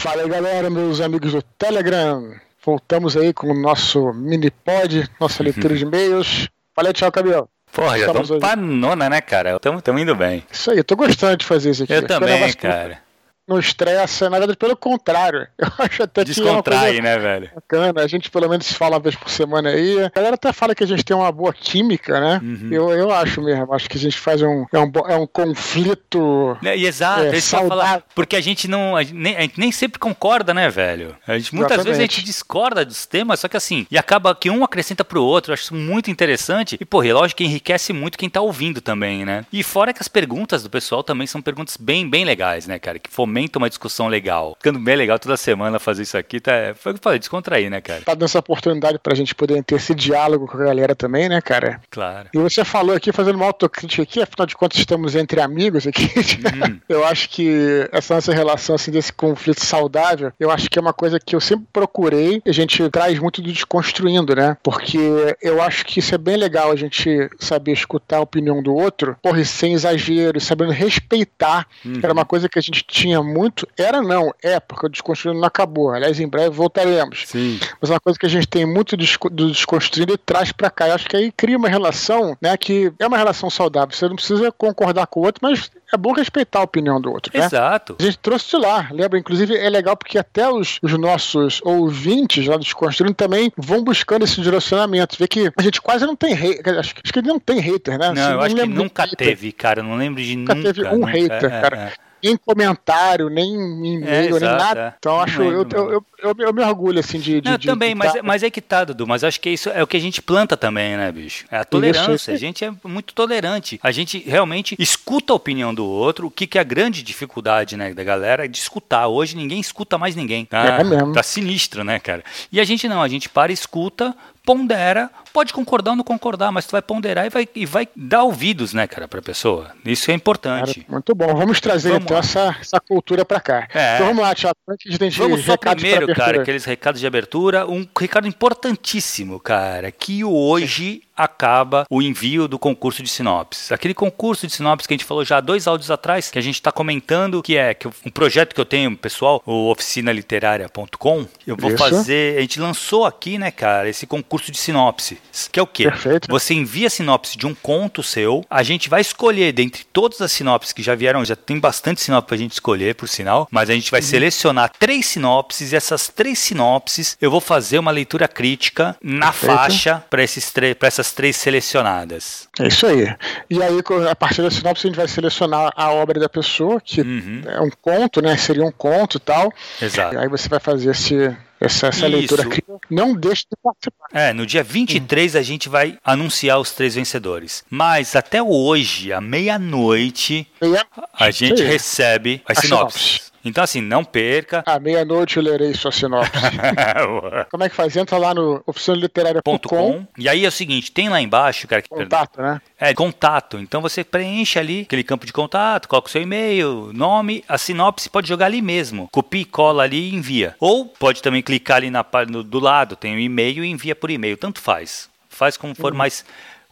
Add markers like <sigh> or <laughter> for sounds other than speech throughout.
Fala aí, galera, meus amigos do Telegram. Voltamos aí com o nosso mini pod, nossa leitura de e-mails. Falei tchau, Cabelo. Porra, já estamos pra nona, né, cara? Estamos indo bem. Isso aí, eu tô gostando de fazer isso aqui. Eu também, cara não estressa, na verdade, pelo contrário. <laughs> Eu acho até que. Descontrai, é né, velho? Bacana. A gente pelo menos se fala uma vez por semana aí. A galera até fala que a gente tem uma boa química, né? Uhum. Eu, eu acho mesmo. Acho que a gente faz um. É um, é um conflito. É, exato, é, falar, porque a gente não. A gente nem, a gente nem, sempre concorda, né, velho? A gente, muitas Exatamente. vezes a gente discorda dos temas, só que assim, e acaba que um acrescenta pro outro. Eu acho isso muito interessante. E, porra, lógico que enriquece muito quem tá ouvindo também, né? E fora que as perguntas do pessoal também são perguntas bem, bem legais, né, cara? Que fomentam fomenta uma discussão legal. Ficando bem legal toda semana fazer isso aqui, tá? Foi o que eu falei, descontrair, né, cara? Tá dando essa oportunidade pra gente poder ter esse diálogo com a galera também, né, cara? Claro. E você falou aqui, fazendo uma autocrítica aqui, afinal de contas estamos entre amigos aqui. Uhum. <laughs> eu acho que essa nossa relação, assim, desse conflito saudável, eu acho que é uma coisa que eu sempre procurei, a gente traz muito do desconstruindo, né? Porque eu acho que isso é bem legal, a gente saber escutar a opinião do outro, porra, sem exagero, sabendo respeitar. Uhum. Era uma coisa que a gente tinha muito. Era não, é, porque o desconstruindo não acabou. Aliás, em breve voltaremos. Sim. Mas é uma coisa que a gente tem muito do desconstruindo e traz para cá. Eu acho que aí cria uma relação, né, que é uma relação saudável. Você não precisa concordar com o outro, mas é bom respeitar a opinião do outro. Né? Exato. A gente trouxe de lá, lembra? Inclusive é legal porque até os, os nossos ouvintes lá do Desconstruindo também vão buscando esse direcionamento. Vê que a gente quase não tem hater. Acho, acho que não tem hater, né? Não, assim, eu não acho que nunca teve, cara. Eu não lembro de nunca. Nunca teve um nunca, hater, é, cara. É nem comentário, nem e-mail, é, nem nada. É. Então acho, eu, eu, eu, eu, eu me orgulho assim de. Não, de também, de, mas, é, mas é que tá, Dudu. Mas acho que isso é o que a gente planta também, né, bicho? É a tolerância. A gente é muito tolerante. A gente realmente escuta a opinião do outro. O que, que é a grande dificuldade, né, da galera é de escutar. Hoje ninguém escuta mais ninguém. Tá, é mesmo. tá sinistro, né, cara? E a gente não, a gente para, escuta, pondera, pode concordar ou não concordar, mas tu vai ponderar e vai, e vai dar ouvidos, né, cara, pra pessoa. Isso é importante. Cara, muito bom. Vamos trazer vamos então essa, essa cultura pra cá. É. Então vamos lá, Tiago. Antes de vamos só primeiro, cara, aqueles recados de abertura. Um recado importantíssimo, cara, que hoje acaba o envio do concurso de sinopses. Aquele concurso de sinopses que a gente falou já há dois áudios atrás, que a gente está comentando, que é que um projeto que eu tenho, pessoal, o oficinaliteraria.com, eu vou Isso. fazer, a gente lançou aqui, né, cara, esse concurso de sinopses, que é o quê? Perfeito. Você envia a sinopse de um conto seu, a gente vai escolher dentre todas as sinopses que já vieram, já tem bastante sinopse pra gente escolher, por sinal, mas a gente vai uhum. selecionar três sinopses e essas três sinopses eu vou fazer uma leitura crítica na Perfeito. faixa para esses para essas três selecionadas. É isso aí. E aí, a partir da sinopse, a gente vai selecionar a obra da pessoa, que uhum. é um conto, né? Seria um conto e tal. Exato. E aí você vai fazer esse, essa, essa leitura aqui. Não deixe de participar. É, no dia 23 hum. a gente vai anunciar os três vencedores. Mas até hoje, à meia-noite, meia a gente recebe as sinopses. Então, assim, não perca. À meia-noite eu lerei sua sinopse. <laughs> Como é que faz? Entra lá no oficinaliterária.com. E aí é o seguinte, tem lá embaixo, cara. Contato, perdão, né? É, contato. Então você preenche ali aquele campo de contato, coloca o seu e-mail, nome, a sinopse pode jogar ali mesmo. Copia, cola ali e envia. Ou pode também clicar ali na, no, do lado, tem o um e-mail e envia por e-mail. Tanto faz. Faz como for uhum. mais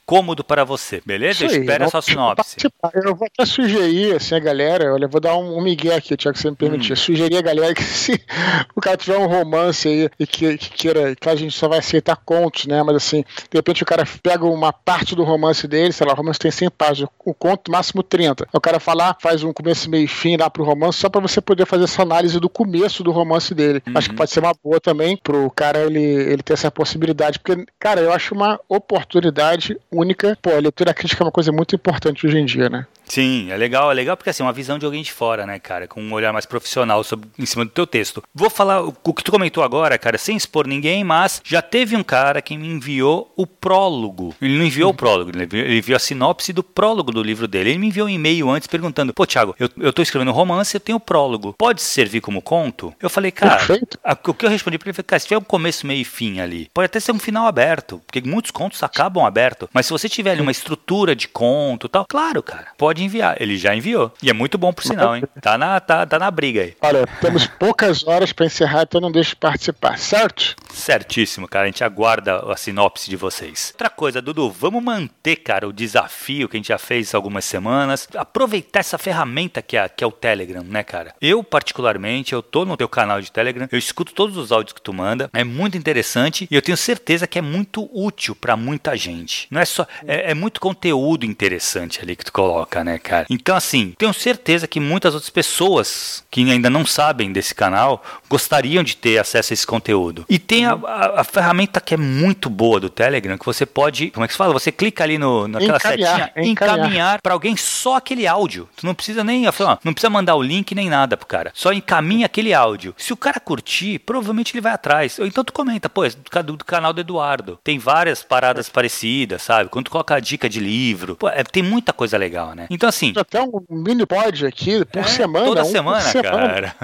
cômodo para você, beleza? Isso Espera a sua sinopse. Eu vou até sugerir, assim, a galera, olha, eu vou dar um, um migué aqui, Tiago, se você me permitir. Hum. Sugerir a galera que se <laughs> o cara tiver um romance aí e que, que queira, que a gente só vai aceitar contos, né? Mas assim, de repente o cara pega uma parte do romance dele, sei lá, o romance tem 100 páginas, o conto máximo 30. O cara falar, faz um começo, meio e fim lá pro romance, só para você poder fazer essa análise do começo do romance dele. Uhum. Acho que pode ser uma boa também pro cara ele, ele ter essa possibilidade, porque, cara, eu acho uma oportunidade única. Pô, a leitura crítica é uma coisa muito importante hoje em dia, né? Sim, é legal, é legal porque assim, uma visão de alguém de fora, né, cara, com um olhar mais profissional sobre, em cima do teu texto. Vou falar o, que tu comentou agora, cara, sem expor ninguém, mas já teve um cara que me enviou o prólogo. Ele não enviou o prólogo, ele enviou, ele enviou a sinopse do prólogo do livro dele. Ele me enviou um e-mail antes perguntando: "Pô, Thiago, eu, eu tô escrevendo um romance, eu tenho o prólogo. Pode servir como conto?" Eu falei: "Cara, a, o que eu respondi para ele foi: "Cara, se tiver um começo, meio e fim ali, pode até ser um final aberto, porque muitos contos acabam aberto, mas se você tiver ali uma estrutura de conto, tal, claro, cara, pode pode enviar. Ele já enviou. E é muito bom por sinal, hein? Tá na, tá, tá na briga aí. Olha, temos <laughs> poucas horas para encerrar, então não deixe de participar, certo? Certíssimo, cara. A gente aguarda a sinopse de vocês. Outra coisa, Dudu, vamos manter, cara, o desafio que a gente já fez algumas semanas. Aproveitar essa ferramenta que é, que é o Telegram, né, cara? Eu, particularmente, eu tô no teu canal de Telegram, eu escuto todos os áudios que tu manda. É muito interessante e eu tenho certeza que é muito útil para muita gente. Não é só. É, é muito conteúdo interessante ali que tu coloca, né, cara? Então, assim, tenho certeza que muitas outras pessoas que ainda não sabem desse canal gostariam de ter acesso a esse conteúdo. E tem a, a, a ferramenta que é muito boa do Telegram, que você pode. Como é que se fala? Você clica ali no, naquela encaminhar, setinha, encaminhar, encaminhar para alguém só aquele áudio. Tu não precisa nem. Não precisa mandar o link nem nada pro cara. Só encaminha aquele áudio. Se o cara curtir, provavelmente ele vai atrás. Ou então tu comenta, pô, do, do canal do Eduardo. Tem várias paradas parecidas, sabe? Quando tu coloca a dica de livro. Pô, é, tem muita coisa legal, né? Então, assim. Até um mini pod aqui por é, semana. Toda um semana, semana, cara.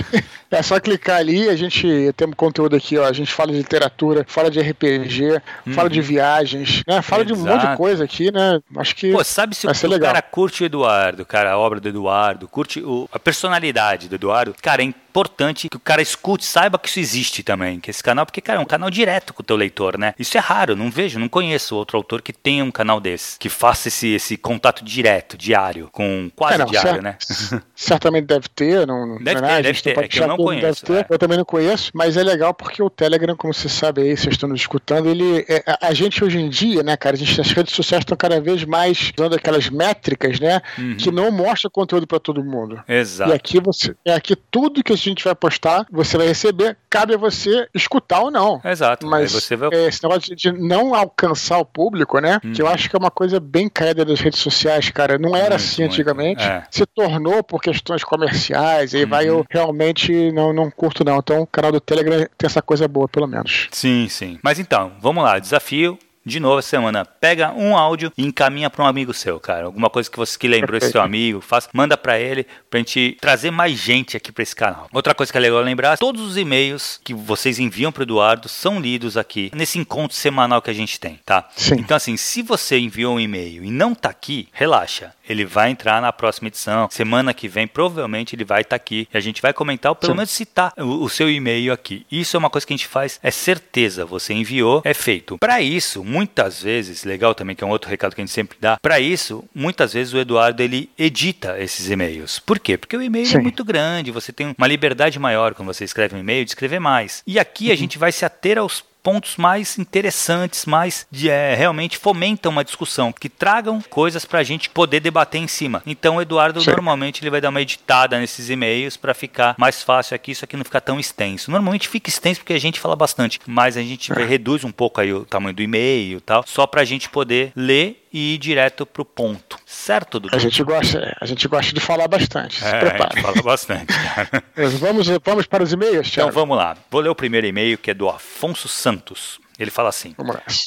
<laughs> é só clicar ali, a gente tem um conteúdo aqui, ó. A gente fala de literatura, fala de RPG, fala de uhum. viagens, né? Fala Exato. de um monte de coisa aqui, né? Acho que. Pô, sabe se o, o cara curte o Eduardo, cara, a obra do Eduardo, curte o, a personalidade do Eduardo, cara, é importante que o cara escute, saiba que isso existe também, que esse canal, porque, cara, é um canal direto com o teu leitor, né? Isso é raro, não vejo, não conheço outro autor que tenha um canal desse, que faça esse, esse contato direto, diário, com quase é, não, diário, né? <laughs> Certamente deve ter, não, deve não é ter, deve ter, é que eu não conheço. Ter, é. Eu também não conheço, mas é legal porque o Telegram, como você sabe aí, vocês estão nos escutando, ele, é, a gente hoje em dia, né, cara, a gente, as redes sociais estão cada vez mais usando aquelas métricas, né, uhum. que não mostra conteúdo para todo mundo. Exato. E aqui você, é aqui tudo que a gente vai postar, você vai receber, cabe a você escutar ou não. Exato. Mas vai... é, esse negócio de não alcançar o público, né? Hum. Que eu acho que é uma coisa bem caída das redes sociais, cara. Não era muito, assim antigamente. É. Se tornou por questões comerciais, e vai eu uhum. realmente não, não curto, não. Então o canal do Telegram tem essa coisa boa, pelo menos. Sim, sim. Mas então, vamos lá, desafio de novo essa semana, pega um áudio e encaminha para um amigo seu, cara. Alguma coisa que você que lembrou esse seu amigo, faz, manda para ele pra gente trazer mais gente aqui para esse canal. Outra coisa que é legal lembrar, todos os e-mails que vocês enviam para Eduardo são lidos aqui nesse encontro semanal que a gente tem, tá? Sim. Então assim, se você enviou um e-mail e não tá aqui, relaxa. Ele vai entrar na próxima edição. Semana que vem, provavelmente, ele vai estar tá aqui. E a gente vai comentar, ou pelo Sim. menos citar o, o seu e-mail aqui. Isso é uma coisa que a gente faz, é certeza. Você enviou, é feito. Para isso, muitas vezes, legal também, que é um outro recado que a gente sempre dá, para isso, muitas vezes o Eduardo ele edita esses e-mails. Por quê? Porque o e-mail é muito grande, você tem uma liberdade maior quando você escreve um e-mail de escrever mais. E aqui uhum. a gente vai se ater aos pontos mais interessantes, mais de, é, realmente fomentam uma discussão, que tragam coisas para a gente poder debater em cima. Então o Eduardo Sim. normalmente ele vai dar uma editada nesses e-mails para ficar mais fácil aqui, isso aqui não ficar tão extenso. Normalmente fica extenso porque a gente fala bastante, mas a gente é. reduz um pouco aí o tamanho do e-mail e tal, só para a gente poder ler e ir direto pro ponto. Certo, Dudu? A gente gosta, a gente gosta de falar bastante. Se é, prepara. A gente fala bastante. <laughs> vamos, vamos para os e-mails, Thiago? Então vamos lá. Vou ler o primeiro e-mail que é do Afonso Santos. Ele fala assim: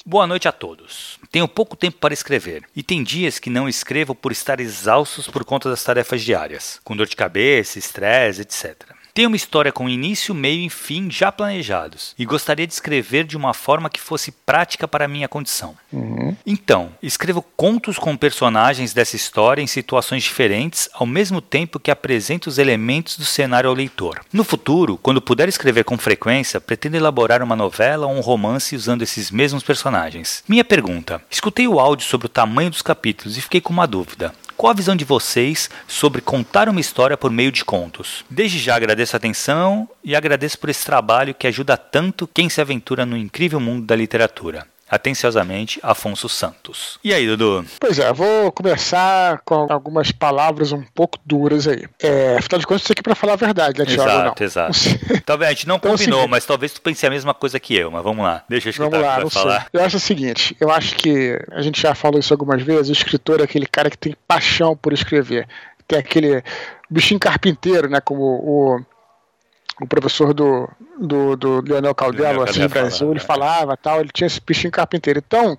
Boa noite a todos. Tenho pouco tempo para escrever e tem dias que não escrevo por estar exaustos por conta das tarefas diárias, com dor de cabeça, estresse, etc. Tenho uma história com início, meio e fim já planejados e gostaria de escrever de uma forma que fosse prática para a minha condição. Uhum. Então, escrevo contos com personagens dessa história em situações diferentes, ao mesmo tempo que apresento os elementos do cenário ao leitor. No futuro, quando puder escrever com frequência, pretendo elaborar uma novela ou um romance usando esses mesmos personagens. Minha pergunta: escutei o áudio sobre o tamanho dos capítulos e fiquei com uma dúvida. Qual a visão de vocês sobre contar uma história por meio de contos? Desde já agradeço a atenção e agradeço por esse trabalho que ajuda tanto quem se aventura no incrível mundo da literatura. Atenciosamente, Afonso Santos. E aí, Dudu? Pois é, vou começar com algumas palavras um pouco duras aí. É, afinal de contas, isso aqui é para falar a verdade, né, Thiago? Exato, não. exato. <laughs> talvez a gente não então, é combinou, mas talvez tu pense a mesma coisa que eu, mas vamos lá. Deixa eu escutar vamos lá, o que vai falar. Eu acho o seguinte, eu acho que a gente já falou isso algumas vezes, o escritor é aquele cara que tem paixão por escrever. Tem aquele bichinho carpinteiro, né, como o o professor do, do, do Leonel Caldelo, assim, no Brasil, ele é. falava tal, ele tinha esse bichinho carpinteiro. Então,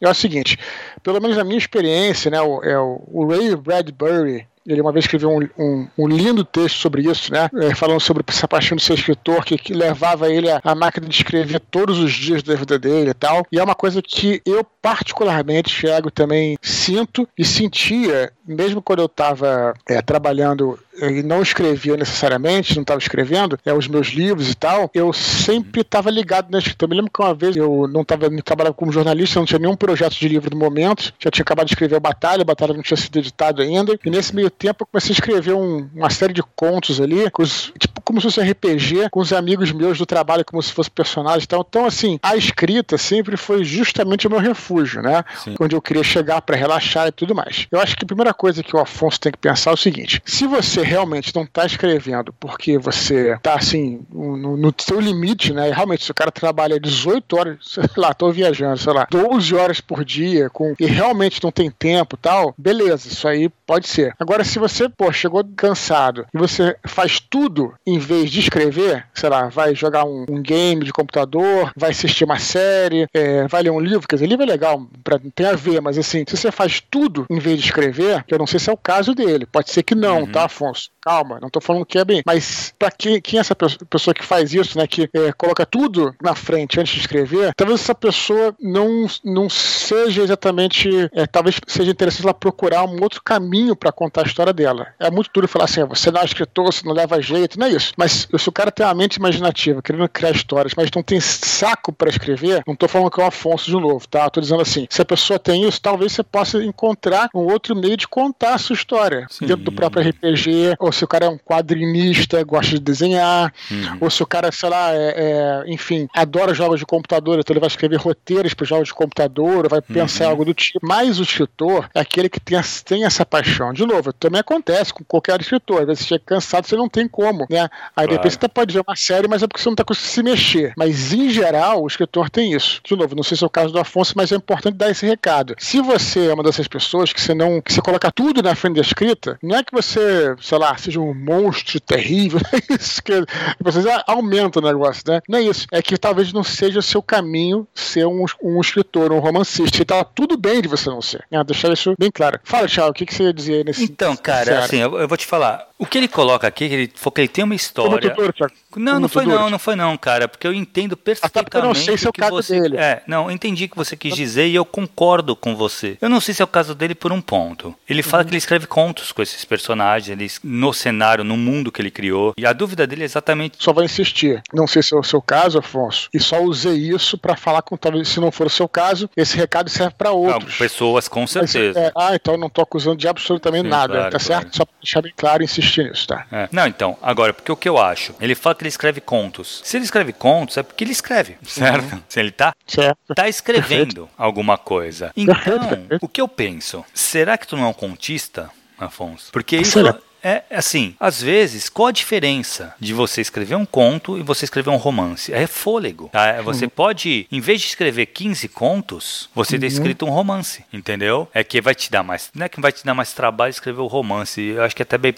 é o seguinte, pelo menos a minha experiência, né, o, é o, o Ray Bradbury Ele uma vez escreveu um, um, um lindo texto sobre isso, né? É, falando sobre essa paixão de ser escritor, que, que levava ele a, a máquina de escrever todos os dias da vida dele e tal. E é uma coisa que eu, particularmente, Thiago, também sinto e sentia, mesmo quando eu estava é, trabalhando e não escrevia necessariamente, não estava escrevendo, é, os meus livros e tal, eu sempre estava ligado na escrita. Eu me lembro que uma vez eu não estava trabalhando como jornalista, não tinha nenhum projeto de livro no momento, já tinha acabado de escrever a Batalha, a Batalha não tinha sido editado ainda, e nesse meio tempo eu comecei a escrever um, uma série de contos ali, os, tipo como se fosse RPG, com os amigos meus do trabalho, como se fosse personagem e tal. Então, assim, a escrita sempre foi justamente o meu refúgio, né? Sim. Onde eu queria chegar para relaxar e tudo mais. Eu acho que a primeira coisa que o Afonso tem que pensar é o seguinte: se você realmente não está escrevendo porque você está assim, no, no seu limite, né? E realmente, se o cara trabalha 18 horas, <laughs> sei lá, tô viajando, sei lá, 12 horas por dia, com, e realmente não tem tempo tal, beleza, isso aí pode ser. Agora, se você, pô, chegou cansado e você faz tudo em vez de escrever, sei lá, vai jogar um, um game de computador, vai assistir uma série, é, vai ler um livro, quer dizer, livro é legal, pra, tem a ver, mas assim, se você faz tudo em vez de escrever, que eu não sei se é o caso dele, pode ser que não, uhum. tá, Afonso? Calma, não tô falando que é bem. Mas para quem, quem é essa pessoa que faz isso, né? Que é, coloca tudo na frente antes de escrever, talvez essa pessoa não, não seja exatamente. É, talvez seja interessante ela procurar um outro caminho para contar a história dela. É muito duro falar assim, ah, você não é escritor, você não leva jeito, não é isso. Mas se o cara tem uma mente imaginativa, querendo criar histórias, mas não tem saco para escrever, não tô falando que é o Afonso de novo, tá? Tô dizendo assim, se a pessoa tem isso, talvez você possa encontrar um outro meio de contar a sua história Sim. dentro do próprio RPG, ou se o cara é um quadrinista, gosta de desenhar, uhum. ou se o cara, sei lá, é, é, enfim, adora jogos de computador, então ele vai escrever roteiros para jogos de computador, vai uhum. pensar algo do tipo. Mas o escritor é aquele que tem, tem essa paixão. De novo, também acontece com qualquer escritor. Às vezes você chega cansado, você não tem como, né? Aí claro. depois você pode ver uma série, mas é porque você não está conseguindo se mexer. Mas em geral, o escritor tem isso. De novo, não sei se é o caso do Afonso, mas é importante dar esse recado. Se você é uma dessas pessoas que você não, que você coloca tudo na frente da escrita, não é que você, sei lá, seja um monstro terrível, não <laughs> é isso que vocês aumentam o negócio, né? Não é isso. É que talvez não seja o seu caminho ser um, um escritor, um romancista. E tá tudo bem de você não ser. Né? Deixar isso bem claro. Fala, Thiago, o que, que você ia dizer nesse Então, cara, assim, eu, eu, vou te falar. O que ele coloca aqui, que ele, que ele tem uma história. Tutor, Thiago. Não, não foi não, não foi não, cara, porque eu entendo perfeitamente. eu não sei se é o caso você, dele. É, não, eu entendi o que você quis dizer e eu concordo com você. Eu não sei se é o caso dele por um ponto. Ele fala uhum. que ele escreve contos com esses personagens, ele, no cenário, no mundo que ele criou. E a dúvida dele é exatamente. Só vai insistir. Não sei se é o seu caso, Afonso. E só usei isso para falar com talvez se não for o seu caso, esse recado serve para outros. Não, pessoas, com certeza. Mas, é, ah, então eu não tô acusando de absolutamente Sim, nada, claro, tá claro. certo? Só pra deixar bem claro e insistir nisso, tá? É. Não, então, agora, porque o que eu acho? Ele fala que ele escreve contos. Se ele escreve contos, é porque ele escreve, <laughs> certo? Uhum. Se ele tá, certo. tá escrevendo alguma coisa. Então, o que eu penso? Será que tu não é um contista, Afonso? Porque isso, é assim, às vezes, qual a diferença de você escrever um conto e você escrever um romance? É fôlego. Tá? É, você uhum. pode, em vez de escrever 15 contos, você ter uhum. escrito um romance, entendeu? É que vai te dar mais, não é que vai te dar mais trabalho escrever o romance. Eu acho que é até bem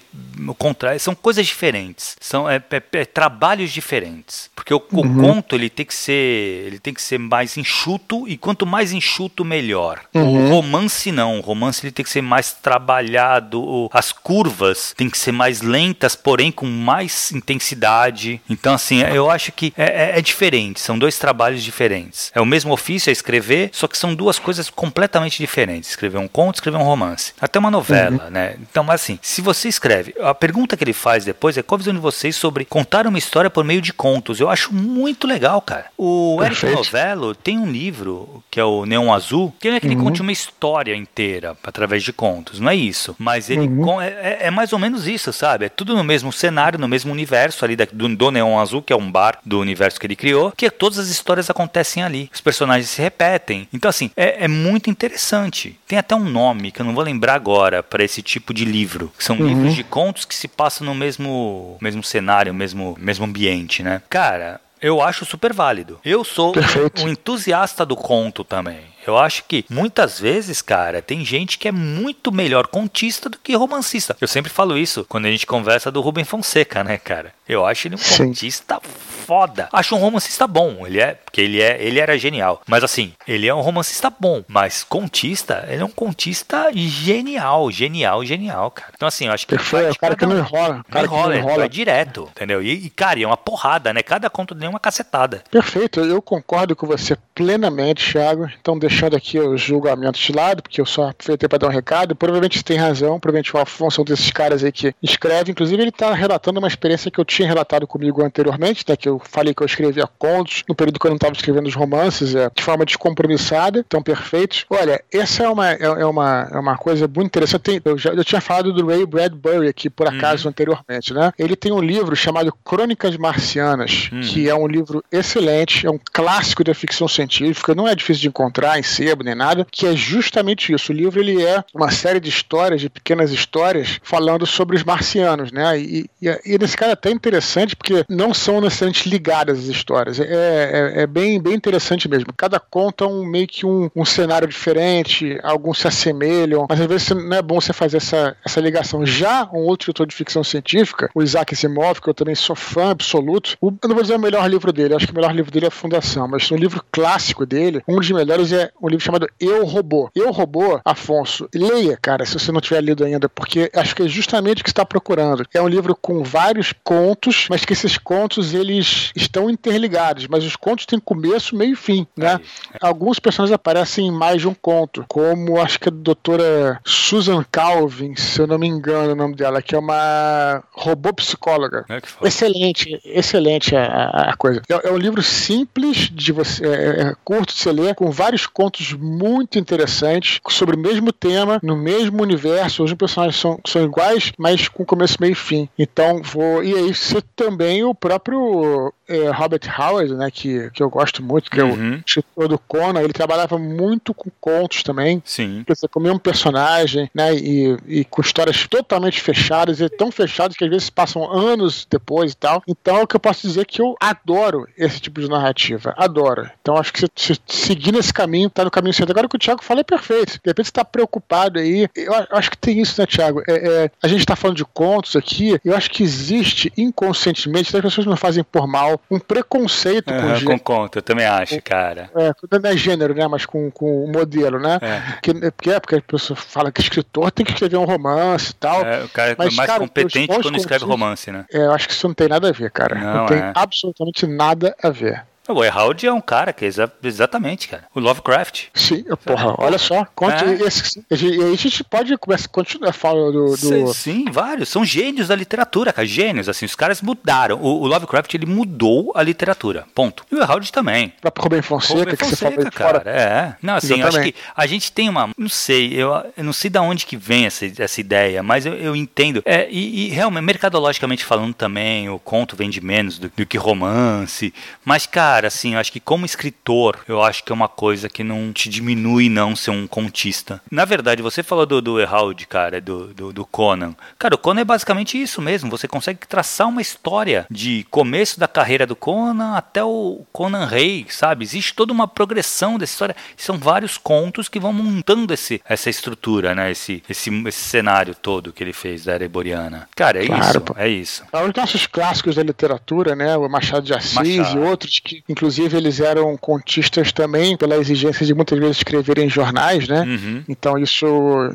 o contrário, são coisas diferentes, são é, é, é trabalhos diferentes, porque o, uhum. o, conto ele tem que ser, ele tem que ser mais enxuto e quanto mais enxuto melhor. O uhum. romance não, o romance ele tem que ser mais trabalhado, as curvas tem que ser mais lentas, porém com mais intensidade. Então, assim, eu acho que é, é, é, diferente, são dois trabalhos diferentes. É o mesmo ofício, é escrever, só que são duas coisas completamente diferentes. Escrever um conto, escrever um romance. Até uma novela, uhum. né? Então, mas assim, se você escreve, a pergunta que ele faz depois é qual a visão de vocês sobre contar uma história por meio de contos. Eu acho muito legal, cara. O Perfeito. Eric Novello tem um livro, que é o Neon Azul, que não é que ele uhum. conte uma história inteira através de contos, não é isso. Mas ele uhum. é, é, é mais ou menos isso, sabe? É tudo no mesmo cenário, no mesmo universo ali do, do Neon Azul, que é um bar do universo que ele criou, que todas as histórias acontecem ali. Os personagens se repetem. Então, assim, é, é muito interessante. Tem até um nome que eu não vou lembrar agora para esse tipo de livro. Que são uhum. livros de contos que se passam no mesmo, mesmo cenário, mesmo, mesmo ambiente, né? Cara, eu acho super válido. Eu sou Perfeito. um entusiasta do conto também. Eu acho que muitas vezes, cara, tem gente que é muito melhor contista do que romancista. Eu sempre falo isso quando a gente conversa do Rubem Fonseca, né, cara? Eu acho ele um Sim. contista foda. Acho um romancista bom. Ele é, porque ele é, ele era genial. Mas assim, ele é um romancista bom, mas contista, ele é um contista genial, genial, genial, cara. Então assim, eu acho que Perfeito, o cara que não enrola, cara não enrola, que não enrola. direto, entendeu? E, e cara, é uma porrada, né? Cada conto dele é uma cacetada. Perfeito, eu concordo com você plenamente, Thiago. Então deixando aqui os julgamentos de lado, porque eu só aproveitei para dar um recado. Provavelmente você tem razão, provavelmente o Afonso é um desses caras aí que escreve. Inclusive, ele está relatando uma experiência que eu tinha relatado comigo anteriormente, né? Que eu falei que eu escrevia contos no período que eu não estava escrevendo os romances, é, de forma descompromissada, então perfeitos. Olha, essa é uma, é, é uma, é uma coisa muito interessante. Eu, já, eu tinha falado do Ray Bradbury aqui, por acaso, uhum. anteriormente, né? Ele tem um livro chamado Crônicas Marcianas, uhum. que é um livro excelente, é um clássico da ficção científica, não é difícil de encontrar em sebo nem nada, que é justamente isso. O livro ele é uma série de histórias, de pequenas histórias, falando sobre os marcianos, né? E, e, e nesse caso é até interessante porque não são necessariamente ligadas as histórias. É, é, é, bem, bem interessante mesmo. Cada conta é um, meio que um, um cenário diferente, alguns se assemelham, mas às vezes não é bom você fazer essa, essa ligação. Já um outro escritor de ficção científica, o Isaac Asimov, que eu também sou fã absoluto, o, eu não vou dizer o melhor livro dele, acho que o melhor livro dele é a Fundação, mas um livro clássico dele, um dos melhores é um livro chamado Eu Robô. Eu Robô, Afonso, leia, cara, se você não tiver lido ainda, porque acho que é justamente o que está procurando. É um livro com vários contos, mas que esses contos eles estão interligados, mas os contos têm começo, meio e fim, né? Alguns personagens aparecem em mais de um conto, como acho que a doutora Susan Calvin, se eu não me engano o nome dela, que é uma robô psicóloga. É excelente, excelente a, a coisa. É, é, um livro simples de você, é, é curto de se ler, com vários contos muito interessantes sobre o mesmo tema, no mesmo universo. Os personagens são, são iguais, mas com começo, meio e fim. Então vou. E aí, também o próprio é, Robert Howard, né, que, que eu gosto muito, que uhum. é o uhum. escritor do Conan, ele trabalhava muito com contos também. Sim. Você comia um personagem, né, e, e com histórias totalmente fechadas, e tão fechadas que às vezes passam anos depois e tal. Então, é o que eu posso dizer é que eu adoro esse tipo de narrativa. Adoro. Então, acho que se, se seguir nesse caminho, tá no caminho certo. Agora o que o Thiago fala é perfeito. De repente você tá preocupado aí. Eu, eu acho que tem isso, né, Thiago? É, é, a gente tá falando de contos aqui, eu acho que existe inconscientemente, as pessoas não fazem por mal, um preconceito uhum, com gênero. Com conto, eu também acho, cara. É, não é gênero, né? Mas com, com o modelo, né? É. Que, porque é porque a pessoa fala que escritor tem que escrever um romance e tal. É, o cara é mas, mais cara, competente quando escreve romance, né? É, eu acho que isso não tem nada a ver, cara. Não, não tem é. absolutamente nada a ver. O Erhard é um cara que é exa exatamente, cara. O Lovecraft. Sim, porra, olha só. Conte é. esse, a gente pode começar, continuar falando do, do... Sim, vários. São gênios da literatura, cara. Gênios, assim. Os caras mudaram. O, o Lovecraft, ele mudou a literatura. Ponto. E o Erhard também. Próprio Rubem Fonseca, Rubem que Fonseca, você falou cara. Fora. É. Não, assim, eu acho que a gente tem uma... Não sei, eu, eu não sei de onde que vem essa, essa ideia, mas eu, eu entendo. É, e, e, realmente, mercadologicamente falando também, o conto vende menos do, do que romance. Mas, cara, cara, assim, eu acho que como escritor, eu acho que é uma coisa que não te diminui não ser um contista. Na verdade, você falou do, do Herald, cara, do, do, do, Conan. Cara, o Conan é basicamente isso mesmo. Você consegue traçar uma história de começo da carreira do Conan até o Conan Rei, sabe? Existe toda uma progressão dessa história. São vários contos que vão montando esse, essa estrutura, né? Esse, esse, esse cenário todo que ele fez da Ereboriana. Cara, é claro, isso. Pô. É isso. É um dos nossos clássicos da literatura, né? O Machado de Assis Machado. e outros que Inclusive, eles eram contistas também pela exigência de muitas vezes escreverem jornais, né? Uhum. Então, isso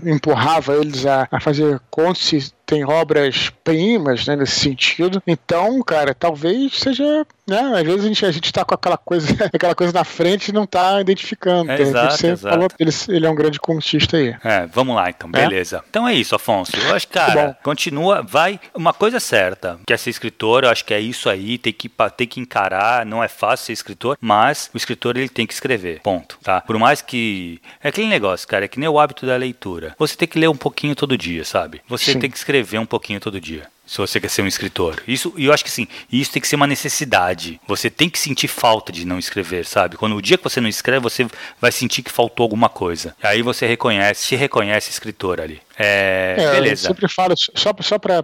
empurrava eles a, a fazer contos tem obras-primas né, nesse sentido. Então, cara, talvez seja. Né, às vezes a gente, a gente tá com aquela coisa, <laughs> aquela coisa na frente e não tá identificando. É, exato, você exato. falou ele, ele é um grande contista aí. É, vamos lá então, é? beleza. É? Então é isso, Afonso. Eu acho que, cara, continua, vai. Uma coisa certa, quer ser escritor, eu acho que é isso aí, tem que, tem que encarar, não é fácil ser escritor, mas o escritor ele tem que escrever. Ponto. Tá? Por mais que. É aquele negócio, cara, é que nem o hábito da leitura. Você tem que ler um pouquinho todo dia, sabe? Você Sim. tem que escrever escrever um pouquinho todo dia. Se você quer ser um escritor. Isso, e eu acho que sim, isso tem que ser uma necessidade. Você tem que sentir falta de não escrever, sabe? Quando o dia que você não escreve, você vai sentir que faltou alguma coisa. E aí você reconhece, se reconhece escritor ali. É, é beleza. Eu sempre falo, só, só para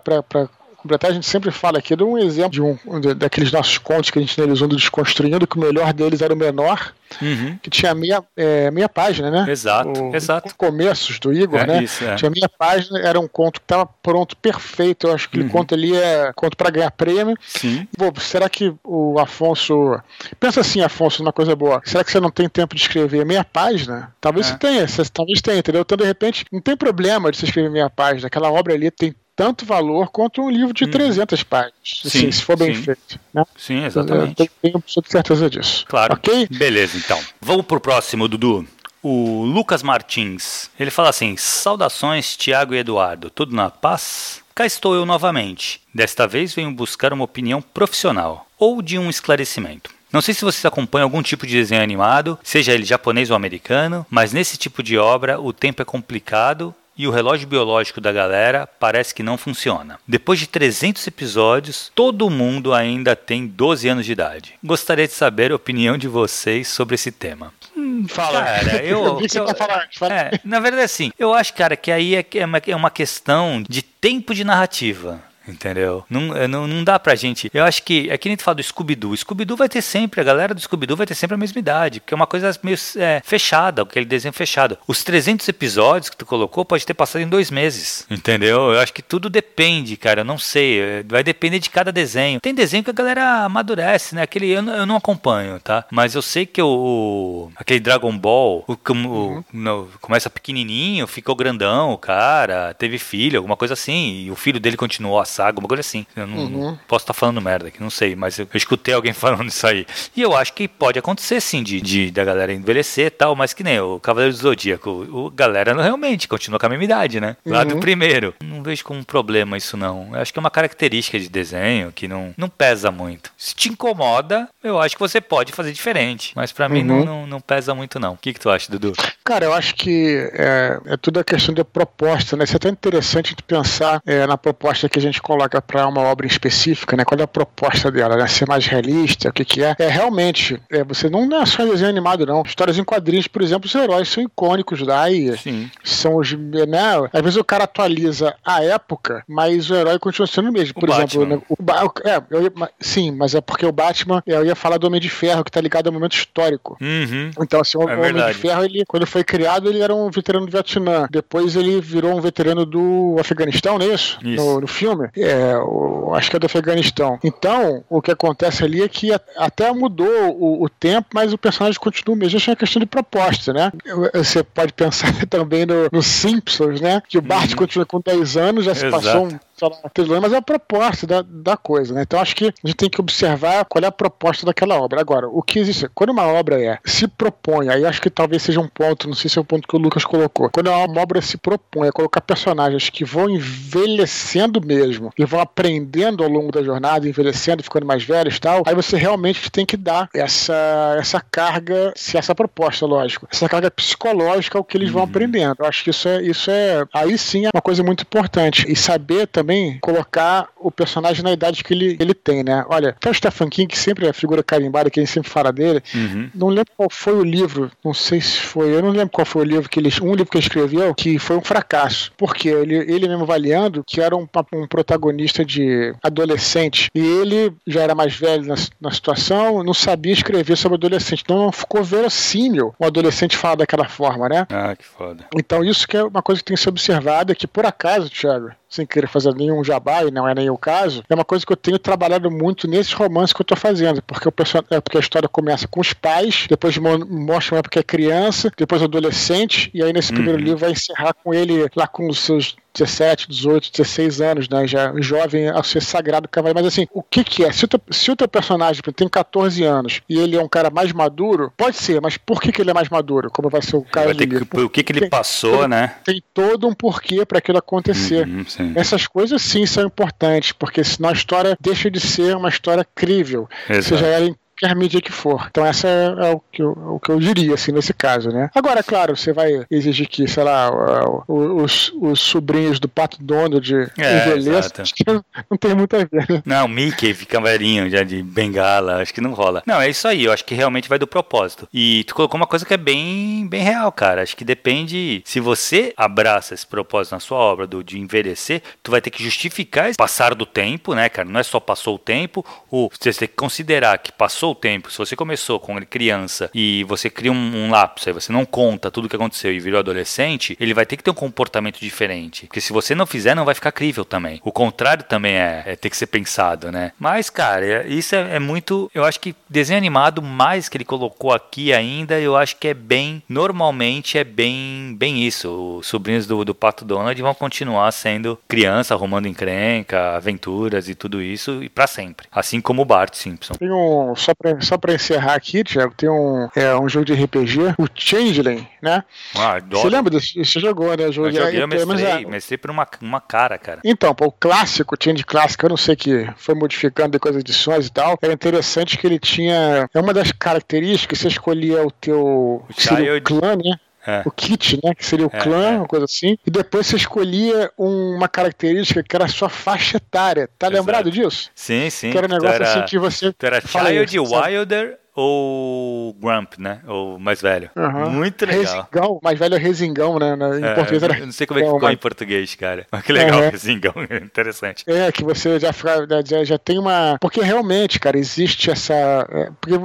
completar, a gente sempre fala aqui de um exemplo de um daqueles nossos contos que a gente analisou do Desconstruindo, que o melhor deles era o menor, uhum. que tinha meia, é, meia página, né? Exato, o, exato. Começos do Igor, é, né? Isso, é. Tinha meia página, era um conto que estava pronto, perfeito. Eu acho que uhum. ele conta ali é conto para ganhar prêmio. Sim. Pô, será que o Afonso. Pensa assim, Afonso, uma coisa boa. Será que você não tem tempo de escrever meia página? Talvez é. você tenha, você, talvez tenha, entendeu? Então, de repente, não tem problema de você escrever meia página. Aquela obra ali tem tanto valor quanto um livro de hum. 300 páginas, sim, assim, se for bem sim. feito. Né? Sim, exatamente. Eu tenho certeza disso. Claro. Ok? Beleza, então. Vamos pro próximo, Dudu. O Lucas Martins, ele fala assim: Saudações, Tiago e Eduardo, tudo na paz? Cá estou eu novamente. Desta vez venho buscar uma opinião profissional ou de um esclarecimento. Não sei se vocês acompanham algum tipo de desenho animado, seja ele japonês ou americano, mas nesse tipo de obra o tempo é complicado e o relógio biológico da galera parece que não funciona. Depois de 300 episódios, todo mundo ainda tem 12 anos de idade. Gostaria de saber a opinião de vocês sobre esse tema. Hum, fala. Cara, eu. <laughs> eu, eu é, na verdade, assim, eu acho, cara, que aí é, é é uma questão de tempo de narrativa. Entendeu? Não, é, não, não dá pra gente. Eu acho que. É que nem tu fala do Scooby-Doo. Scooby-Doo vai ter sempre, a galera do Scooby-Doo vai ter sempre a mesma idade, porque é uma coisa meio é, fechada, aquele desenho fechado. Os 300 episódios que tu colocou pode ter passado em dois meses. Entendeu? Eu acho que tudo depende, cara. Eu não sei. É, vai depender de cada desenho. Tem desenho que a galera amadurece, né? Aquele eu, eu não acompanho, tá? Mas eu sei que o. o aquele Dragon Ball, o, uhum. no, começa pequenininho, ficou grandão, o cara, teve filho, alguma coisa assim. E o filho dele continuou assim saga, uma coisa assim. Eu não, uhum. posso estar tá falando merda aqui, não sei, mas eu, eu, escutei alguém <laughs> falando isso aí. E eu acho que pode acontecer sim, de, de da galera envelhecer e tal, mas que nem o Cavaleiro do Zodíaco, o, o galera realmente continua com a mesma idade, né? Lá uhum. do primeiro. Não vejo como um problema isso não. Eu acho que é uma característica de desenho que não, não pesa muito. Se te incomoda, eu acho que você pode fazer diferente, mas para uhum. mim não, não, não, pesa muito não. O que, que tu acha, Dudu? Cara, eu acho que é, é tudo a questão de proposta, né? Isso é até interessante de pensar é, na proposta que a gente coloca para uma obra específica, né? Qual é a proposta dela, né? Ser mais realista, o que que é? É realmente, é, você não, não é só desenho animado, não. Histórias em quadrinhos, por exemplo, os heróis são icônicos lá e Sim. são os, né? Às vezes o cara atualiza a época, mas o herói continua sendo o mesmo. Por o exemplo, né? o, é, ia, sim, mas é porque o Batman, eu ia falar do Homem de Ferro, que tá ligado ao momento histórico. Uhum. Então, assim, o, é Homem verdade. de Ferro, ele, quando foi criado, ele era um veterano do Vietnã. Depois ele virou um veterano do Afeganistão, não é isso? isso. No, no filme. É, o, acho que é do Afeganistão. Então, o que acontece ali é que até mudou o, o tempo, mas o personagem continua mesmo. Isso é uma questão de proposta, né? Você pode <laughs> pensar também no, no Simpsons, né? Que o Bart uhum. continua com 10 anos, já se Exato. passou um mas é a proposta da, da coisa, né? Então acho que a gente tem que observar qual é a proposta daquela obra. Agora, o que existe, quando uma obra é se propõe, aí acho que talvez seja um ponto, não sei se é o ponto que o Lucas colocou, quando uma obra se propõe a colocar personagens que vão envelhecendo mesmo e vão aprendendo ao longo da jornada, envelhecendo, ficando mais velhos e tal, aí você realmente tem que dar essa, essa carga, se essa proposta, lógico, essa carga psicológica ao que eles uhum. vão aprendendo. Eu acho que isso é, isso é, aí sim é uma coisa muito importante. E saber também também colocar o personagem na idade que ele, ele tem, né? Olha, até o Stephen King, que sempre é a figura carimbada, que a gente sempre fala dele, uhum. não lembro qual foi o livro, não sei se foi, eu não lembro qual foi o livro que ele, um livro que ele escreveu, que foi um fracasso. Porque ele, ele mesmo avaliando que era um, um protagonista de adolescente, e ele já era mais velho na, na situação, não sabia escrever sobre adolescente, então não ficou verossímil um adolescente falar daquela forma, né? Ah, que foda. Então isso que é uma coisa que tem que ser observada, que por acaso, Thiago, sem querer fazer nenhum jabá, e não é nem o caso, é uma coisa que eu tenho trabalhado muito nesses romances que eu tô fazendo, porque, o person... é porque a história começa com os pais, depois mostra uma época que é criança, depois adolescente, e aí nesse uhum. primeiro livro vai encerrar com ele lá com os seus 17, 18, 16 anos, né? Já jovem a ser sagrado cavaleiro. Mas assim, o que que é? Se o, teu, se o teu personagem tem 14 anos e ele é um cara mais maduro, pode ser, mas por que, que ele é mais maduro? Como vai ser o cara que, O que que ele tem, passou, tem, né? Tem todo um porquê para aquilo acontecer. Uhum, Essas coisas sim são importantes, porque senão a história deixa de ser uma história crível. Exato. Seja ela em qualquer mídia que for. Então essa é, é o, que eu, o que eu diria, assim, nesse caso, né? Agora, claro, você vai exigir que, sei lá, os, os sobrinhos do Pato Donald é, envelheçam, acho que não, não, tem muito a ver. Né? Não, Mickey fica velhinho já de bengala, acho que não rola. Não, é isso aí, eu acho que realmente vai do propósito. E tu colocou uma coisa que é bem, bem real, cara. Acho que depende, se você abraça esse propósito na sua obra do, de envelhecer, tu vai ter que justificar esse passar do tempo, né, cara? Não é só passou o tempo, ou você tem que considerar que passou o tempo. Se você começou com criança e você cria um, um lápis, aí você não conta tudo o que aconteceu e virou adolescente, ele vai ter que ter um comportamento diferente. Porque se você não fizer, não vai ficar crível também. O contrário também é, é ter que ser pensado, né? Mas, cara, é, isso é, é, muito. Eu acho que desenho animado, mais que ele colocou aqui ainda, eu acho que é bem. Normalmente é bem, bem isso. Os sobrinhos do, do Pato Donald vão continuar sendo criança, arrumando encrenca, aventuras e tudo isso, e para sempre. Assim como o Bart Simpson. Tem um. Só só pra encerrar aqui, Tiago, tem um, é, um jogo de RPG, o Changeling, né? Ah. Você lembra desse? Você jogou, né? Eu joguei, eu, joguei, eu mestrei, é, mestrei por uma, uma cara, cara. Então, pô, o clássico, o Change clássico, eu não sei que foi modificando depois das edições e tal, era interessante que ele tinha. É uma das características, você escolhia o teu. O Child... clã, né? É. O kit, né? Que seria o é, clã, é. uma coisa assim. E depois você escolhia uma característica que era a sua faixa etária. Tá Exato. lembrado disso? Sim, sim. Que era um negócio era, assim que você. Tu era Child Wilder ou Grump, né? Ou mais velho. Uhum. Muito legal. Resingão, mais velho é Resingão, né? Em é, português era. Eu não sei como é que ficou mas... em português, cara. Mas que legal, uhum. Resingão, <laughs> interessante. É, que você já, já, já tem uma. Porque realmente, cara, existe essa. É, porque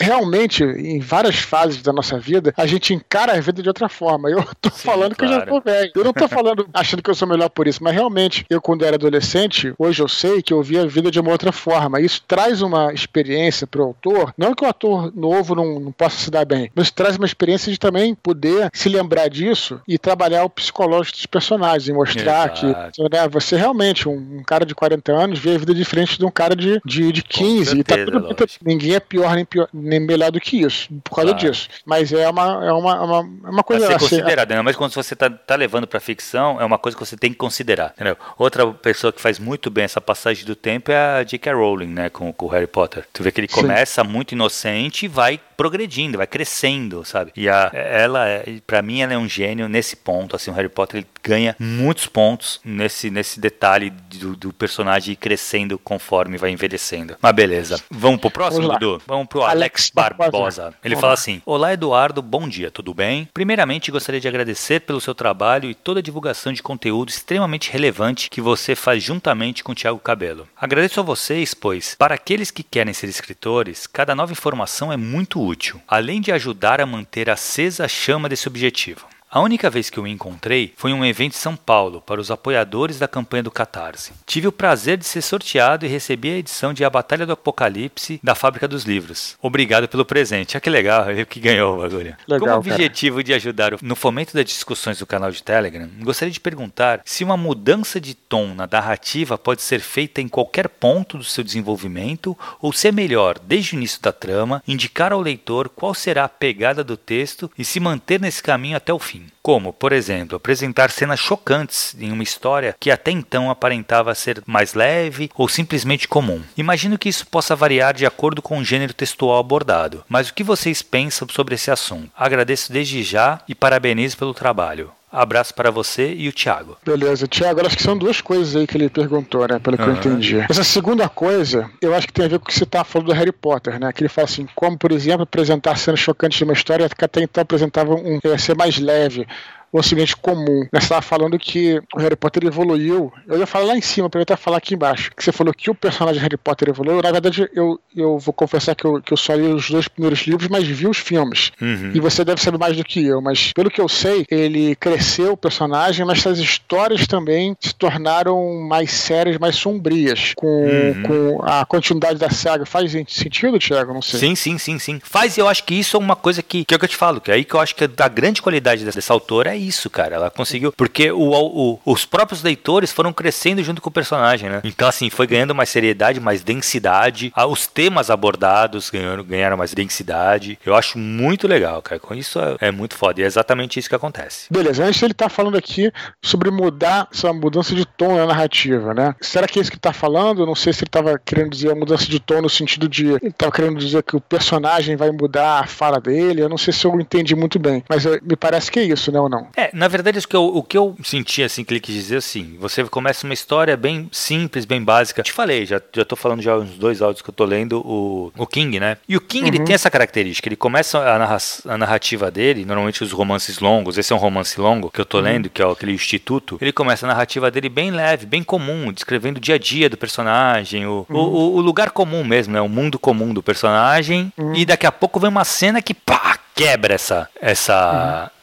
realmente, em várias fases da nossa vida, a gente encara a vida de outra forma. Eu <laughs> tô Sim, falando claro. que eu já tô velho. Eu não tô falando <laughs> achando que eu sou melhor por isso, mas realmente, eu quando era adolescente, hoje eu sei que eu via a vida de uma outra forma. Isso traz uma experiência pro autor, não que o ator novo não, não possa se dar bem, mas traz uma experiência de também poder se lembrar disso e trabalhar o psicológico dos personagens, e mostrar Exato. que né, você realmente, um, um, cara de 40 anos, vê a vida diferente de um cara de, de, de 15. Certeza, e tá tudo, tá, ninguém é pior nem, pior nem melhor do que isso, por causa claro. disso. Mas é uma, é uma, uma, é uma coisa... A ser considerada, né? mas quando você tá, tá levando pra ficção, é uma coisa que você tem que considerar, entendeu? Outra pessoa que faz muito bem essa passagem do tempo é a J.K. Rowling, né, com, com o Harry Potter. Tu vê que ele começa Sim. muito inocente e vai progredindo, vai crescendo, sabe? E a, ela, é, para mim, ela é um gênio nesse ponto. Assim, o Harry Potter ele ganha muitos pontos nesse, nesse detalhe do, do personagem crescendo conforme vai envelhecendo. Mas beleza. Vamos pro próximo, Dudu? Vamos pro Alex, Alex Barbosa. Ele fala assim: Olá, Eduardo, bom dia, tudo bem? Primeiramente, gostaria de agradecer pelo seu trabalho e toda a divulgação de conteúdo extremamente relevante que você faz juntamente com o Thiago Cabelo. Agradeço a vocês, pois, para aqueles que querem ser escritores, cada nova informação informação é muito útil, além de ajudar a manter acesa a chama desse objetivo. A única vez que eu o encontrei foi em um evento em São Paulo para os apoiadores da campanha do Catarse. Tive o prazer de ser sorteado e recebi a edição de A Batalha do Apocalipse da Fábrica dos Livros. Obrigado pelo presente. Ah, que legal, eu que ganhou o bagulho. Legal, Como objetivo cara. de ajudar no fomento das discussões do canal de Telegram, gostaria de perguntar se uma mudança de tom na narrativa pode ser feita em qualquer ponto do seu desenvolvimento ou se é melhor, desde o início da trama, indicar ao leitor qual será a pegada do texto e se manter nesse caminho até o fim como, por exemplo, apresentar cenas chocantes em uma história que até então aparentava ser mais leve ou simplesmente comum. Imagino que isso possa variar de acordo com o gênero textual abordado, mas o que vocês pensam sobre esse assunto? Agradeço desde já e parabenizo pelo trabalho. Abraço para você e o Thiago. Beleza, Thiago, acho que são duas coisas aí que ele perguntou, né? Pelo que uhum. eu entendi. Essa segunda coisa, eu acho que tem a ver com o que você tá falando do Harry Potter, né? Que ele fala assim, como, por exemplo, apresentar cenas chocantes de uma história que até então apresentava um ser mais leve um acidente comum. Você estava falando que o Harry Potter evoluiu. Eu ia falar lá em cima, para eu até falar aqui embaixo. Que você falou que o personagem Harry Potter evoluiu. Na verdade, eu, eu vou confessar que eu, que eu só li os dois primeiros livros, mas vi os filmes. Uhum. E você deve saber mais do que eu. Mas pelo que eu sei, ele cresceu o personagem, mas as histórias também se tornaram mais sérias, mais sombrias. Com, uhum. com a continuidade da saga. Faz sentido, Thiago? Não sei. Sim, sim, sim, sim. Faz, eu acho que isso é uma coisa que, que é o que eu te falo, que é aí que eu acho que a grande qualidade dessa autora é isso, cara. Ela conseguiu. Porque o, o, os próprios leitores foram crescendo junto com o personagem, né? Então, assim, foi ganhando mais seriedade, mais densidade. Ah, os temas abordados ganharam, ganharam mais densidade. Eu acho muito legal, cara. Com isso é, é muito foda. E é exatamente isso que acontece. Beleza, antes ele tá falando aqui sobre mudar essa mudança de tom na narrativa, né? Será que é isso que tá falando? Eu não sei se ele tava querendo dizer a mudança de tom no sentido de. Ele tava querendo dizer que o personagem vai mudar a fala dele. Eu não sei se eu entendi muito bem. Mas eu, me parece que é isso, né? Ou não? É, na verdade, o que eu, o que eu senti, assim, que ele quis dizer assim: você começa uma história bem simples, bem básica. Te falei, já, já tô falando já uns dois áudios que eu tô lendo, o, o King, né? E o King, uhum. ele tem essa característica. Ele começa a, narra a narrativa dele, normalmente os romances longos, esse é um romance longo que eu tô uhum. lendo, que é aquele Instituto. Ele começa a narrativa dele bem leve, bem comum, descrevendo o dia a dia do personagem, o, uhum. o, o, lugar comum mesmo, né? O mundo comum do personagem. Uhum. E daqui a pouco vem uma cena que pá, quebra essa, essa, uhum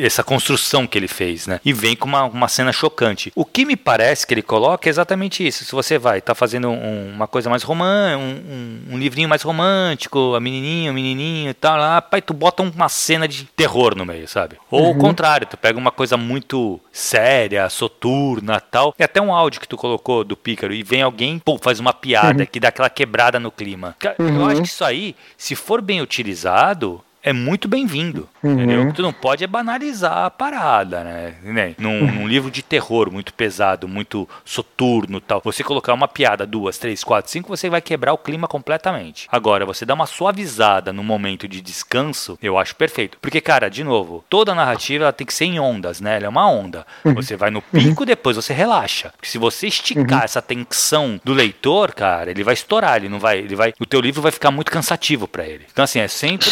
essa construção que ele fez, né? E vem com uma, uma cena chocante. O que me parece que ele coloca é exatamente isso. Se você vai, tá fazendo um, uma coisa mais romântica, um, um, um, livrinho mais romântico, a menininha, o menininho e tal, lá, pai, tu bota uma cena de terror no meio, sabe? Ou uhum. o contrário, tu pega uma coisa muito séria, soturna tal. E até um áudio que tu colocou do Pícaro e vem alguém, pô, faz uma piada uhum. que dá aquela quebrada no clima. Eu acho que isso aí, se for bem utilizado, é muito bem-vindo. Uhum. Entendeu? Tu não pode é banalizar a parada, né? Num, uhum. num, livro de terror muito pesado, muito soturno tal, você colocar uma piada, duas, três, quatro, cinco, você vai quebrar o clima completamente. Agora, você dá uma suavizada no momento de descanso, eu acho perfeito. Porque, cara, de novo, toda narrativa ela tem que ser em ondas, né? Ela é uma onda. Uhum. Você vai no pico, depois você relaxa. Porque se você esticar uhum. essa tensão do leitor, cara, ele vai estourar, ele não vai, ele vai, o teu livro vai ficar muito cansativo para ele. Então, assim, é sempre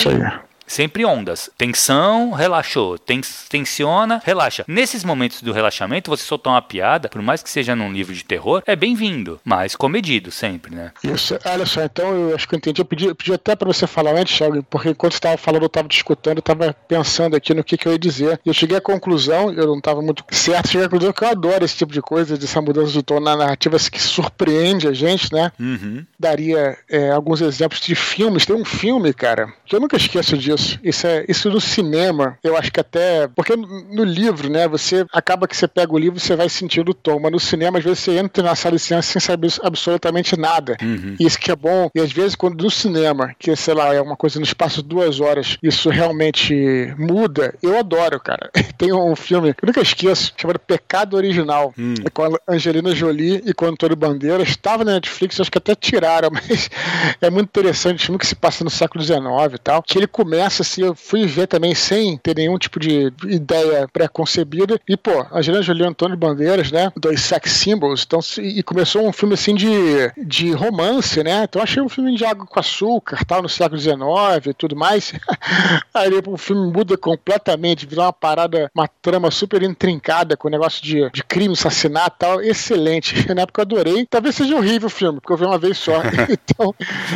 Sempre ondas. Tensão, relaxou. Tens, tensiona, relaxa. Nesses momentos do relaxamento, você soltar uma piada, por mais que seja num livro de terror, é bem-vindo, mas comedido sempre, né? Isso. Olha só, então eu acho que eu entendi. Eu pedi, eu pedi até para você falar antes, Thiago, porque enquanto você estava falando, eu estava discutindo, eu estava pensando aqui no que, que eu ia dizer. E eu cheguei à conclusão, eu não estava muito certo, cheguei à conclusão que eu adoro esse tipo de coisa, dessa mudança de tom na narrativa que surpreende a gente, né? Uhum. Daria é, alguns exemplos de filmes. Tem um filme, cara, que eu nunca esqueço disso isso. Isso, é, isso no cinema, eu acho que até. Porque no livro, né? Você acaba que você pega o livro e você vai sentindo o tom. Mas no cinema, às vezes, você entra na sala de cinema sem saber absolutamente nada. Uhum. Isso que é bom. E às vezes, quando no cinema, que sei lá, é uma coisa no espaço de duas horas, isso realmente muda, eu adoro, cara. <laughs> Tem um filme que eu nunca esqueço, chamado Pecado Original, hum. com a Angelina Jolie e com o Antônio Bandeira. Estava na Netflix, acho que até tiraram, <laughs> mas é muito interessante. Um filme que se passa no século XIX e tal, que ele começa começa assim, eu fui ver também sem ter nenhum tipo de ideia pré-concebida. E, pô, Angelina Jolie e Antônio Bandeiras, né? Dois sex symbols. Então, e começou um filme assim de, de romance, né? Então achei um filme de água com açúcar, tal, no século XIX e tudo mais. <laughs> Aí o filme muda completamente, virou uma parada, uma trama super intrincada com o negócio de, de crime, assassinato tal. Excelente. <laughs> Na época eu adorei. Talvez seja horrível o filme, porque eu vi uma vez só. <laughs> então,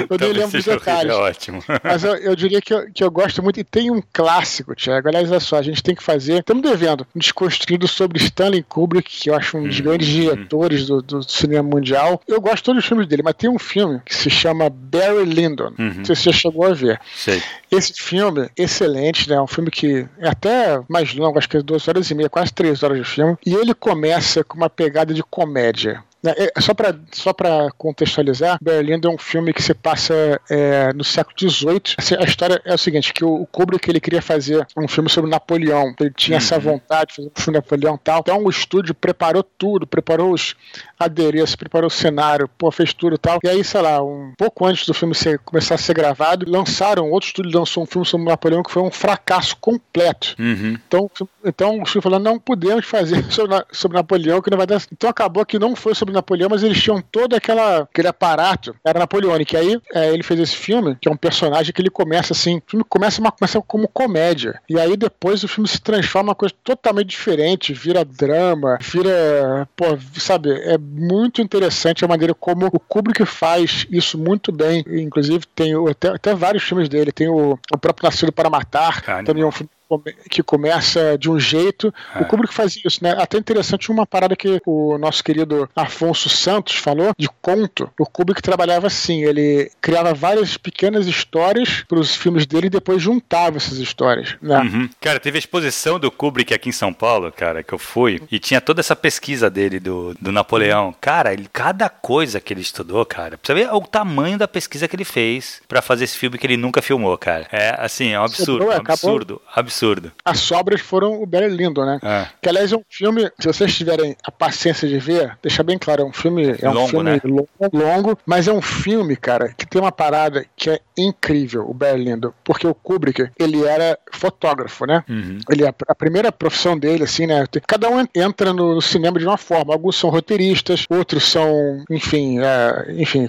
eu nem lembro dos detalhes. Horrível, é ótimo. Mas eu, eu diria que eu, que eu gosto muito. E tem um clássico, Tiago. Aliás, olha só, a gente tem que fazer. Estamos devendo um desconstruído sobre Stanley Kubrick, que eu acho um dos uhum. grandes diretores do, do, cinema mundial. Eu gosto de todos os filmes dele, mas tem um filme que se chama Barry Lyndon. Uhum. Não sei se você chegou a ver. Sei. Esse filme, excelente, né? É um filme que é até mais longo, acho que é duas horas e meia, quase três horas de filme. E ele começa com uma pegada de comédia. Né, é, só para só contextualizar, Berlim é um filme que se passa é, no século XVIII. Assim, a história é o seguinte, que o, Kubrick ele queria fazer um filme sobre Napoleão. Ele tinha uhum. essa vontade de fazer um filme sobre Napoleão e tal. Então o estúdio preparou tudo, preparou os adereços, preparou o cenário, pô, fez tudo e tal. E aí, sei lá, um pouco antes do filme ser, começar a ser gravado, lançaram, outro estúdio lançou um filme sobre Napoleão que foi um fracasso completo. Uhum. Então, então o filme falou, não podemos fazer <laughs> sobre, sobre Napoleão, que não vai dar... Então acabou que não foi sobre sobre Napoleão, mas eles tinham todo aquela, aquele aparato, era napoleônico. E aí é, ele fez esse filme, que é um personagem que ele começa assim, o filme começa, uma, começa como comédia. E aí depois o filme se transforma em uma coisa totalmente diferente, vira drama, vira, pô, sabe, é muito interessante a maneira como o Kubrick faz isso muito bem. Inclusive tem até, até vários filmes dele, tem o, o próprio Nascido para Matar, também é um filme come, que começa de um jeito. É. O Kubrick fazia isso, né? Até interessante uma parada que o nosso querido Afonso Santos falou de conto. O Kubrick trabalhava assim, ele criava várias pequenas histórias para os filmes dele e depois juntava essas histórias. Né? Uhum. Cara, teve a exposição do Kubrick aqui em São Paulo, cara, que eu fui, e tinha toda essa pesquisa dele do, do Napoleão. Cara, ele, cada coisa que ele estudou, cara, pra você ver o tamanho da pesquisa que ele fez para fazer esse filme que ele nunca filmou, cara. É assim, é um absurdo, um absurdo, absurdo. As sobras foram o Barry Lyndon, né? É. Que aliás é um filme, se vocês tiverem a paciência de ver, deixa bem claro, é um filme, é um longo, filme né? longo, longo, mas é um filme, cara, que tem uma parada que é incrível, o Barry Lyndon, porque o Kubrick, ele era fotógrafo, né? Uhum. Ele a primeira profissão dele, assim, né? Cada um entra no, no cinema de uma forma. Alguns são roteiristas, outros são, enfim, é, enfim.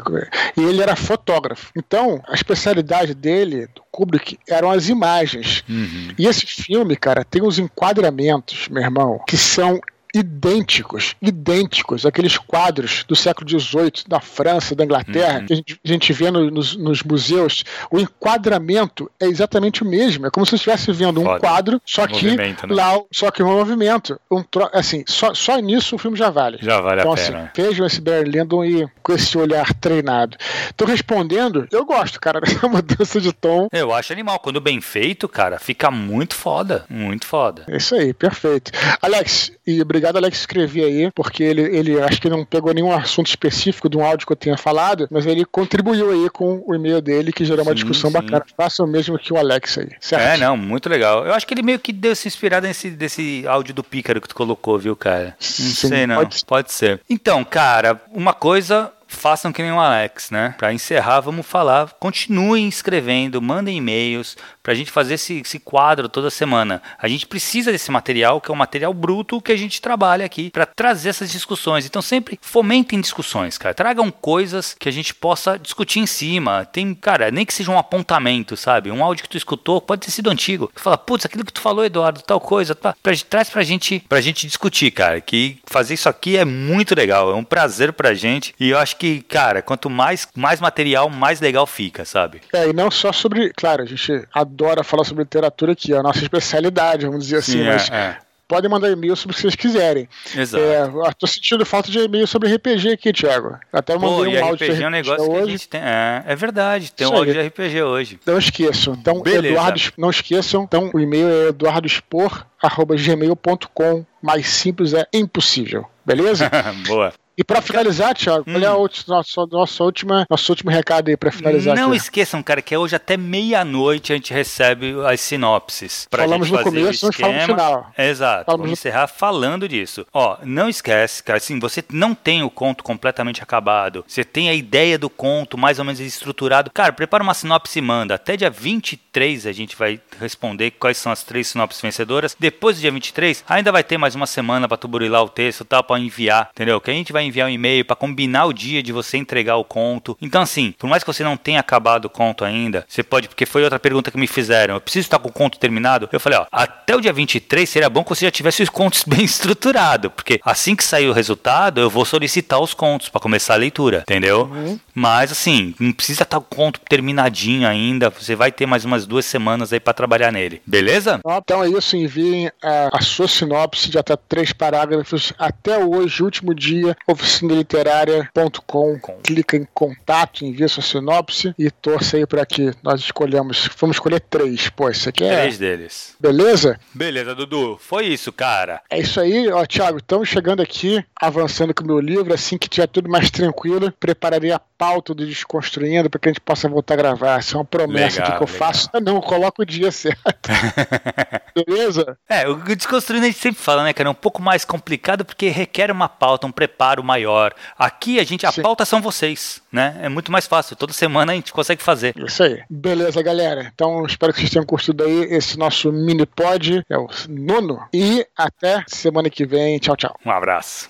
E ele era fotógrafo. Então, a especialidade dele, do Kubrick, eram as imagens. Uhum. E esse filme, cara, tem uns enquadramentos, meu irmão, que são idênticos, idênticos, aqueles quadros do século XVIII da França, da Inglaterra, uhum. que a gente, a gente vê no, nos, nos, museus, o enquadramento é exatamente o mesmo. É como se estivesse vendo Foda. um quadro, só que né? lá, só que um movimento. Um tro... Assim, só, só nisso o filme já vale. Já vale então, a assim, pena. Assim, vejam esse Barry Lyndon e com esse olhar treinado. Tô respondendo, eu gosto, cara, <laughs> dessa mudança de tom. Eu acho animal. Quando bem feito, cara, fica muito foda. Muito foda. É isso aí, perfeito. Alex, e obrigado, Alex, escrever aí, porque ele, ele acho que não pegou nenhum assunto específico de um áudio que eu tenha falado, mas ele contribuiu aí com o e-mail dele, que gerou uma sim, discussão sim. bacana. Faça o mesmo que o Alex aí, certo? É, não, muito legal. Eu acho que ele meio que deu se inspirado nesse desse áudio do Pícaro que tu colocou, viu, cara? Não sim, sei, não. Pode... pode ser. Então, cara, uma coisa façam que nem o Alex, né? Para encerrar, vamos falar. Continuem escrevendo, mandem e-mails para a gente fazer esse, esse, quadro toda semana. A gente precisa desse material, que é um material bruto que a gente trabalha aqui para trazer essas discussões. Então sempre fomentem discussões, cara. Tragam coisas que a gente possa discutir em cima. Tem, cara, nem que seja um apontamento, sabe? Um áudio que tu escutou, pode ter sido antigo. Que fala, putz, aquilo que tu falou, Eduardo, tal coisa, tá? pra, traz pra gente, pra gente discutir, cara. Que fazer isso aqui é muito legal, é um prazer pra gente. E eu acho que, cara, quanto mais, mais material, mais legal fica, sabe? É, e não só sobre. Claro, a gente adora falar sobre literatura aqui, é a nossa especialidade, vamos dizer assim, Sim, mas. É, é podem mandar e-mail sobre o que vocês quiserem. Exato. É, tô sentindo falta de e-mail sobre RPG aqui, Thiago. Até mandei Pô, um áudio RPG é um negócio hoje. que a gente tem. É, é verdade, tem Isso um áudio de RPG hoje. Não esqueçam. Então, Beleza. Eduardo, não esqueçam. Então, o e-mail é eduardospor.gmail.com. Mais simples é impossível. Beleza? <laughs> Boa. E para finalizar, Thiago, hum. qual é a nossa, nossa última, nosso último recado aí para finalizar? Não aqui. esqueçam, cara, que é hoje até meia-noite a gente recebe as sinopses. Pra falamos gente no começo, mas falamos no final. Exato. Falamos Vamos encerrar falando disso. Ó, não esquece, cara, assim, você não tem o conto completamente acabado. Você tem a ideia do conto mais ou menos estruturado. Cara, prepara uma sinopse e manda. Até dia 23 a gente vai responder quais são as três sinopses vencedoras. Depois do dia 23, ainda vai ter mais uma semana para tu burilar o texto, tá? Para enviar, entendeu? Que a gente vai enviar um e-mail para combinar o dia de você entregar o conto. Então, assim, por mais que você não tenha acabado o conto ainda, você pode, porque foi outra pergunta que me fizeram. Eu preciso estar com o conto terminado? Eu falei, ó, até o dia 23 seria bom que você já tivesse os contos <laughs> bem estruturados, porque assim que sair o resultado, eu vou solicitar os contos para começar a leitura, entendeu? Uhum. Mas, assim, não precisa estar com o conto terminadinho ainda. Você vai ter mais umas duas semanas aí para trabalhar nele, beleza? Então é isso, enviem a, a sua sinopse de até três parágrafos até hoje, último dia, oficinaliterária.com. Clica em contato, envia sua sinopse e torça aí para que nós escolhamos. Vamos escolher três. Pô, isso aqui é. Três deles. Beleza? Beleza, Dudu. Foi isso, cara. É isso aí, ó, Thiago. Estamos chegando aqui, avançando com o meu livro. Assim que tiver tudo mais tranquilo, prepararei a pauta do Desconstruindo para que a gente possa voltar a gravar. Essa é uma promessa legal, que eu legal. faço. Ah, não, coloco o dia certo. <laughs> Beleza? É, o Desconstruindo a gente sempre fala, né, cara? É um pouco mais complicado porque requer uma pauta, um preparo maior. Aqui a gente, a Sim. pauta são vocês, né? É muito mais fácil. Toda semana a gente consegue fazer. Isso aí. Beleza, galera. Então espero que vocês tenham curtido aí esse nosso mini pod. É o nono. E até semana que vem. Tchau, tchau. Um abraço.